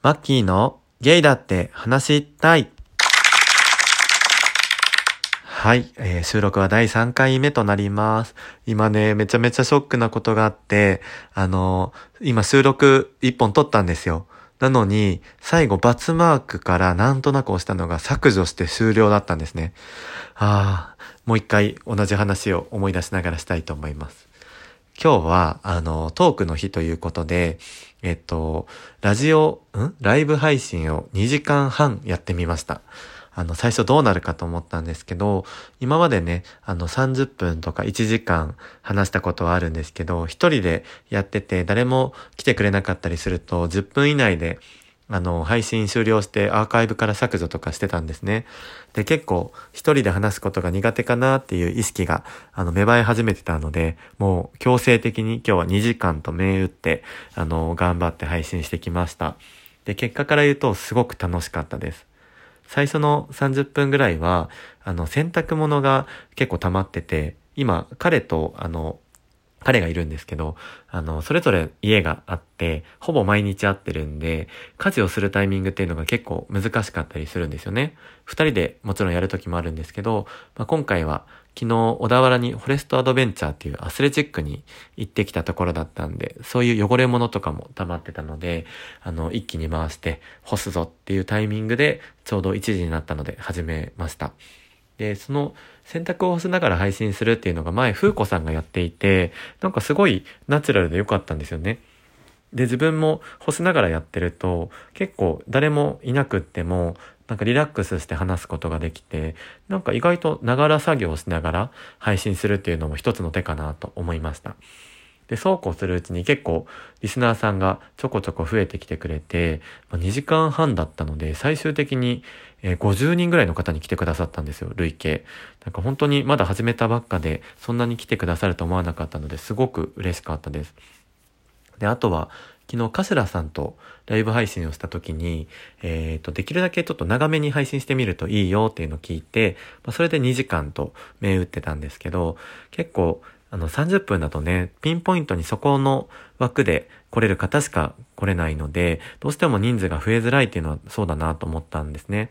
マッキーのゲイだって話したい。はい、えー収録は第3回目となります。今ね、めちゃめちゃショックなことがあって、あのー今収録1本撮ったんですよ。なのに、最後バツマークからなんとなく押したのが削除して終了だったんですね。ああ、もう一回同じ話を思い出しながらしたいと思います。今日は、あの、トークの日ということで、えっと、ラジオ、ん？ライブ配信を2時間半やってみました。あの、最初どうなるかと思ったんですけど、今までね、あの、30分とか1時間話したことはあるんですけど、一人でやってて誰も来てくれなかったりすると、10分以内で、あの、配信終了してアーカイブから削除とかしてたんですね。で、結構一人で話すことが苦手かなっていう意識が、あの、芽生え始めてたので、もう強制的に今日は2時間と銘打って、あの、頑張って配信してきました。で、結果から言うとすごく楽しかったです。最初の30分ぐらいは、あの、洗濯物が結構溜まってて、今、彼と、あの、彼がいるんですけど、あの、それぞれ家があって、ほぼ毎日会ってるんで、家事をするタイミングっていうのが結構難しかったりするんですよね。二人でもちろんやる時もあるんですけど、まあ、今回は昨日小田原にフォレストアドベンチャーっていうアスレチックに行ってきたところだったんで、そういう汚れ物とかも溜まってたので、あの、一気に回して干すぞっていうタイミングでちょうど1時になったので始めました。で、その洗濯を干しながら配信するっていうのが前、風子さんがやっていて、なんかすごいナチュラルで良かったんですよね。で、自分も干しながらやってると、結構誰もいなくっても、なんかリラックスして話すことができて、なんか意外とながら作業をしながら配信するっていうのも一つの手かなと思いました。で、そうこうするうちに結構リスナーさんがちょこちょこ増えてきてくれて、まあ2時間半だったので、最終的にえー50人ぐらいの方に来てくださったんですよ、累計。なんか本当にまだ始めたばっかで、そんなに来てくださると思わなかったので、すごく嬉しかったです。で、あとは、昨日、頭さんとライブ配信をした時に、えっ、と、できるだけちょっと長めに配信してみるといいよっていうのを聞いて、まあ、それで2時間と銘打ってたんですけど、結構、あの、30分だとね、ピンポイントにそこの枠で来れる方しか来れないので、どうしても人数が増えづらいっていうのはそうだなと思ったんですね。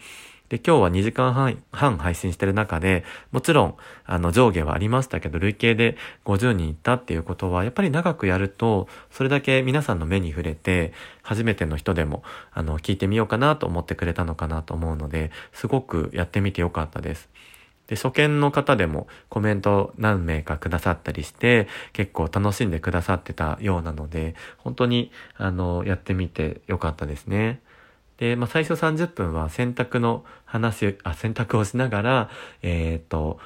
で、今日は2時間半半配信してる中で、もちろん、あの、上下はありましたけど、累計で50人いったっていうことは、やっぱり長くやると、それだけ皆さんの目に触れて、初めての人でも、あの、聞いてみようかなと思ってくれたのかなと思うので、すごくやってみてよかったです。で、初見の方でもコメント何名かくださったりして、結構楽しんでくださってたようなので、本当に、あの、やってみてよかったですね。で、まあ、最初30分は洗濯の話、あ、洗濯をしながら、えーっと、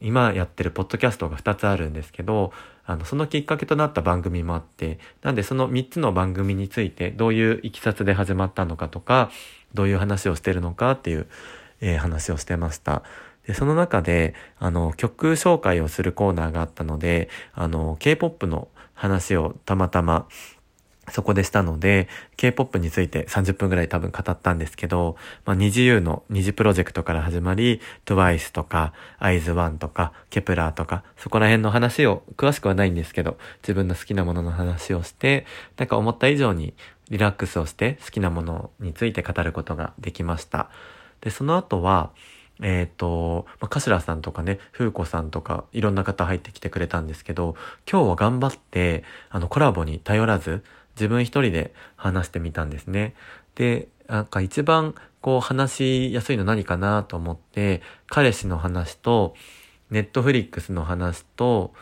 今やってるポッドキャストが2つあるんですけど、あの、そのきっかけとなった番組もあって、なんでその3つの番組について、どういういきさつで始まったのかとか、どういう話をしてるのかっていう、えー話をしてました。で、その中で、あの、曲紹介をするコーナーがあったので、あの、K-POP の話をたまたま、そこでしたので、K-POP について30分ぐらい多分語ったんですけど、まあ、二次 U の二次プロジェクトから始まり、TWICE とか、IZONE とか、 Kep1er とか、そこら辺の話を、詳しくはないんですけど、自分の好きなものの話をして、なんか思った以上にリラックスをして好きなものについて語ることができました。で、その後は、えっ、と、まあ、頭さんとかね、風子さんとか、いろんな方入ってきてくれたんですけど、今日は頑張って、あの、コラボに頼らず、自分一人で話してみたんですね。で、なんか一番こう話しやすいの何かなと思って、彼氏の話と、ネットフリックスの話と、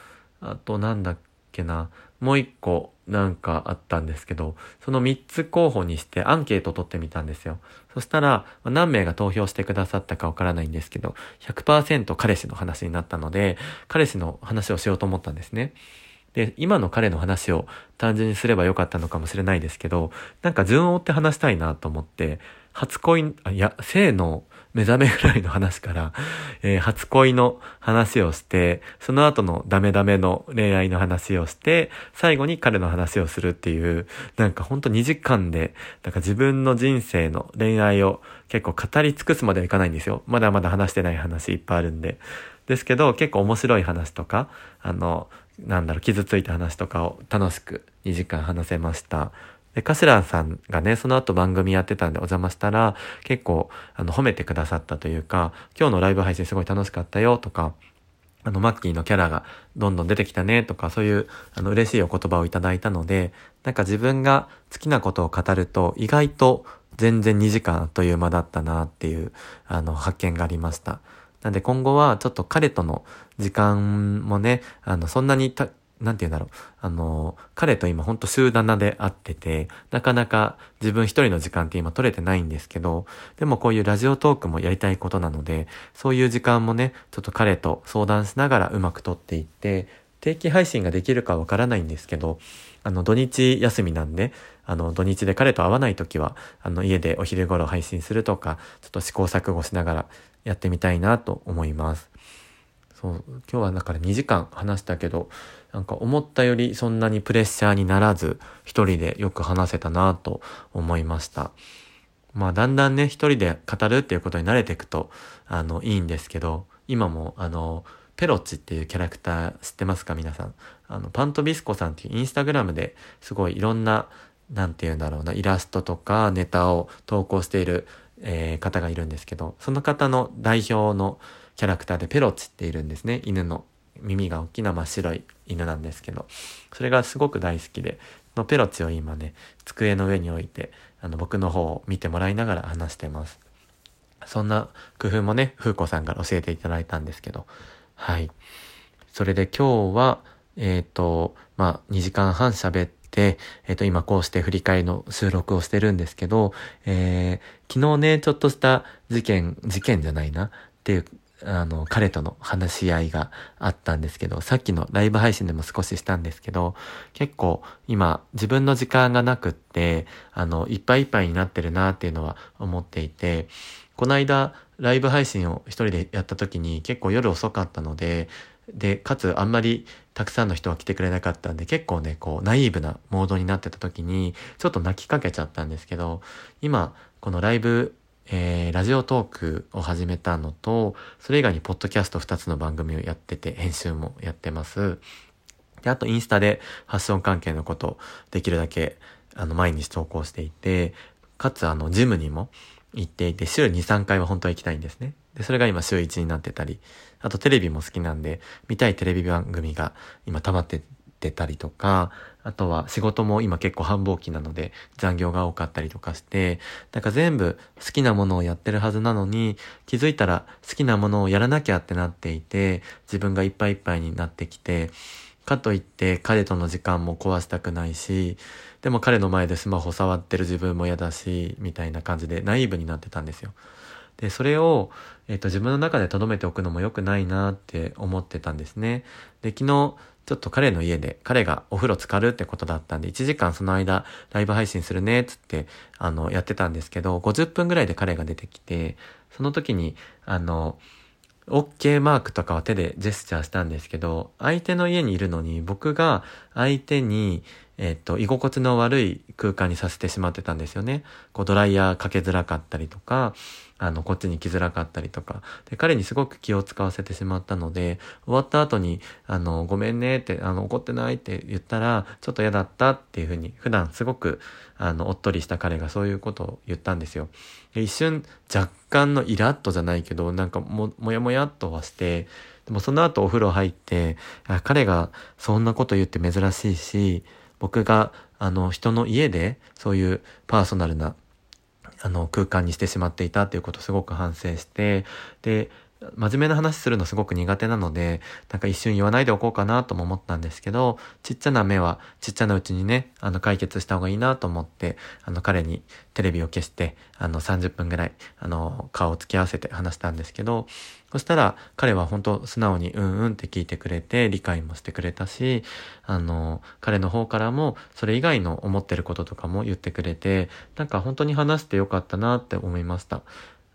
あとなんだっけな、もう一個なんかあったんですけど、その3つ候補にしてアンケートを取ってみたんですよ。そしたら、何名が投票してくださったかわからないんですけど、100%彼氏の話になったので、彼氏の話をしようと思ったんですね。で、今の彼の話を単純にすればよかったのかもしれないですけど、なんか順を追って話したいなと思って、初恋、いや、性の目覚めぐらいの話から、えー初恋の話をして、その後のダメダメの恋愛の話をして、最後に彼の話をするっていう、なんかほんと2時間で、なんか自分の人生の恋愛を結構語り尽くすまではいかないんですよ。まだまだ話してない話いっぱいあるんで。ですけど、結構面白い話とか、あの、なんだろう、傷ついた話とかを楽しく2時間話せました。で、カスランさんがね、その後番組やってたんでお邪魔したら、結構、あの、褒めてくださったというか、今日のライブ配信すごい楽しかったよとか、あの、マッキーのキャラがどんどん出てきたねとか、そういう、あの、嬉しいお言葉をいただいたので、なんか自分が好きなことを語ると、意外と全然2時間という間だったなっていう、あの、発見がありました。なんで今後はちょっと彼との時間もね、あの、そんなになんて言うんだろう。あの、彼と今ほんと週7で会ってて、なかなか自分一人の時間って今取れてないんですけど、でもこういうラジオトークもやりたいことなので、そういう時間もね、ちょっと彼と相談しながらうまく取っていって、定期配信ができるかわからないんですけど、あの、土日休みなんで、あの、土日で彼と会わない時は、あの、家でお昼頃配信するとか、ちょっと試行錯誤しながらやってみたいなと思います。そう、今日はだから2時間話したけど、なんか思ったよりそんなにプレッシャーにならず、一人でよく話せたなと思いました。まあだんだんね、一人で語るっていうことに慣れていくと、あの、いいんですけど、今も、あの、ペロッチっていうキャラクター知ってますか皆さん？あの、パントビスコさんっていうインスタグラムですごいいろんな、なんて言うんだろうな、イラストとかネタを投稿している、えー、方がいるんですけど、その方の代表のキャラクターでペロッチっているんですね。犬の耳が大きな真っ白い犬なんですけど、それがすごく大好きで、のペロチを今ね、机の上に置いて、あの、僕の方を見てもらいながら話してます。そんな工夫もね、風子さんから教えていただいたんですけど、はい。それで今日は、えっ、ー、と、まあ、2時間半喋って、えっ、ー、と、今こうして振り返りの収録をしてるんですけど、えー、昨日ね、ちょっとした事件、事件じゃないなっていうあの、彼との話し合いがあったんですけど、さっきのライブ配信でも少ししたんですけど、結構今自分の時間がなくって、あの、いっぱいいっぱいになってるなっていうのは思っていて、この間ライブ配信を一人でやった時に結構夜遅かったので、で、かつあんまりたくさんの人が来てくれなかったんで、結構ね、こう、ナイーブなモードになってた時に、ちょっと泣きかけちゃったんですけど、今、このライブえー、ラジオトークを始めたのと、それ以外にポッドキャスト2つの番組をやってて、編集もやってます。で、あとインスタでファッション関係のことできるだけ、あの、毎日投稿していて、かつあの、ジムにも行っていて、週2、3回は本当は行きたいんですね。で、それが今週1になってたり、あとテレビも好きなんで、見たいテレビ番組が今溜まっててたりとか、あとは仕事も今結構繁忙期なので残業が多かったりとかして、なんか全部好きなものをやってるはずなのに、気づいたら好きなものをやらなきゃってなっていて、自分がいっぱいいっぱいになってきて、かといって彼との時間も壊したくないし、でも彼の前でスマホ触ってる自分も嫌だし、みたいな感じでナイーブになってたんですよ。で、それを、えっ、と、自分の中で留めておくのも良くないなって思ってたんですね。で、昨日、ちょっと彼の家で、彼がお風呂浸かるってことだったんで、1時間その間、ライブ配信するね、つって、あの、やってたんですけど、50分ぐらいで彼が出てきて、その時に、あの、OK マークとかは手でジェスチャーしたんですけど、相手の家にいるのに、僕が相手に、えっ、と、居心地の悪い空間にさせてしまってたんですよね。こう、ドライヤーかけづらかったりとか、あの、こっちに来づらかったりとか。で、彼にすごく気を使わせてしまったので、終わった後に、あの、ごめんねって、あの、怒ってないって言ったら、ちょっと嫌だったっていうふうに、普段すごく、あの、おっとりした彼がそういうことを言ったんですよ。で一瞬、若干のイラッとじゃないけど、なんかも、もやもやっとはして、でもその後お風呂入って、あ彼がそんなこと言って珍しいし、僕が、あの、人の家で、そういうパーソナルな、あの、空間にしてしまっていたっていうことをすごく反省して、で、真面目な話するのすごく苦手なので、なんか一瞬言わないでおこうかなとも思ったんですけど、ちっちゃな目はちっちゃなうちにね、あの解決した方がいいなと思って、あの彼にテレビを消して、あの30分ぐらい、あの顔を突き合わせて話したんですけど、そしたら彼は本当素直にうんうんって聞いてくれて、理解もしてくれたし、あの、彼の方からもそれ以外の思ってることとかも言ってくれて、なんか本当に話してよかったなって思いました。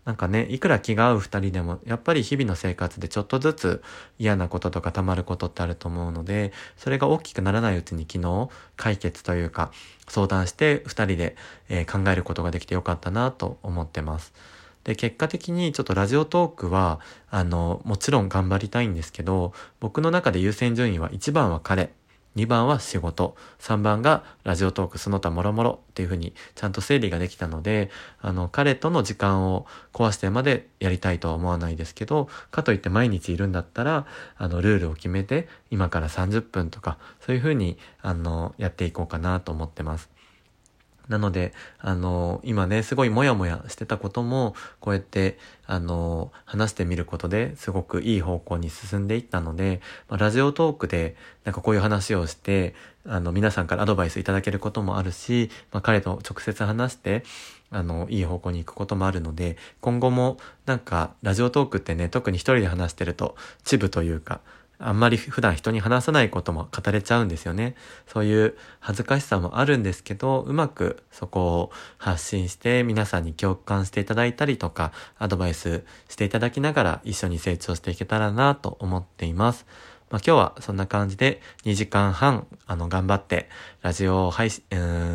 なんかね、いくら気が合う二人でも、やっぱり日々の生活でちょっとずつ嫌なこととか溜まることってあると思うので、それが大きくならないうちに昨日解決というか、相談して二人で、えー、考えることができてよかったなと思ってます。で、結果的にちょっとラジオトークは、あの、もちろん頑張りたいんですけど、僕の中で優先順位は一番は彼。2番は仕事、3番がラジオトークその他もろもろっていうふうにちゃんと整理ができたので、あの、彼との時間を壊してまでやりたいとは思わないですけど、かといって毎日いるんだったら、あの、ルールを決めて、今から30分とか、そういうふうに、あの、やっていこうかなと思ってます。なので、あの、今ね、すごいモヤモヤしてたことも、こうやって、あの、話してみることですごくいい方向に進んでいったので、まあ、ラジオトークで、なんかこういう話をして、あの、皆さんからアドバイスいただけることもあるし、まあ、彼と直接話して、あの、いい方向に行くこともあるので、今後も、なんか、ラジオトークってね、特に一人で話してると、チブというか、あんまり普段人に話さないことも語れちゃうんですよね。そういう恥ずかしさもあるんですけど、うまくそこを発信して皆さんに共感していただいたりとか、アドバイスしていただきながら一緒に成長していけたらなと思っています。まあ、今日はそんな感じで2時間半、あの、頑張ってラジオ配信、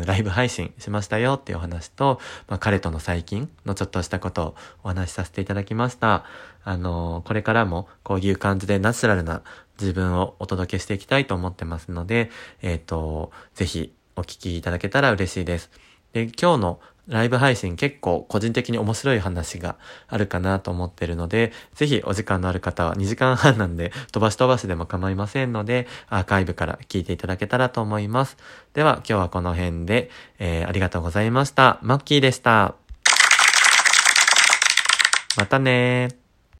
ライブ配信しましたよっていうお話と、まあ、彼との最近のちょっとしたことをお話しさせていただきました。あの、これからもこういう感じでナチュラルな自分をお届けしていきたいと思ってますので、えっ、ー、と、ぜひお聞きいただけたら嬉しいです。で、今日のライブ配信結構個人的に面白い話があるかなと思ってるので、ぜひお時間のある方は2時間半なんで飛ばし飛ばしでも構いませんので、アーカイブから聞いていただけたらと思います。では今日はこの辺で、えー、ありがとうございました。マッキーでした。またね。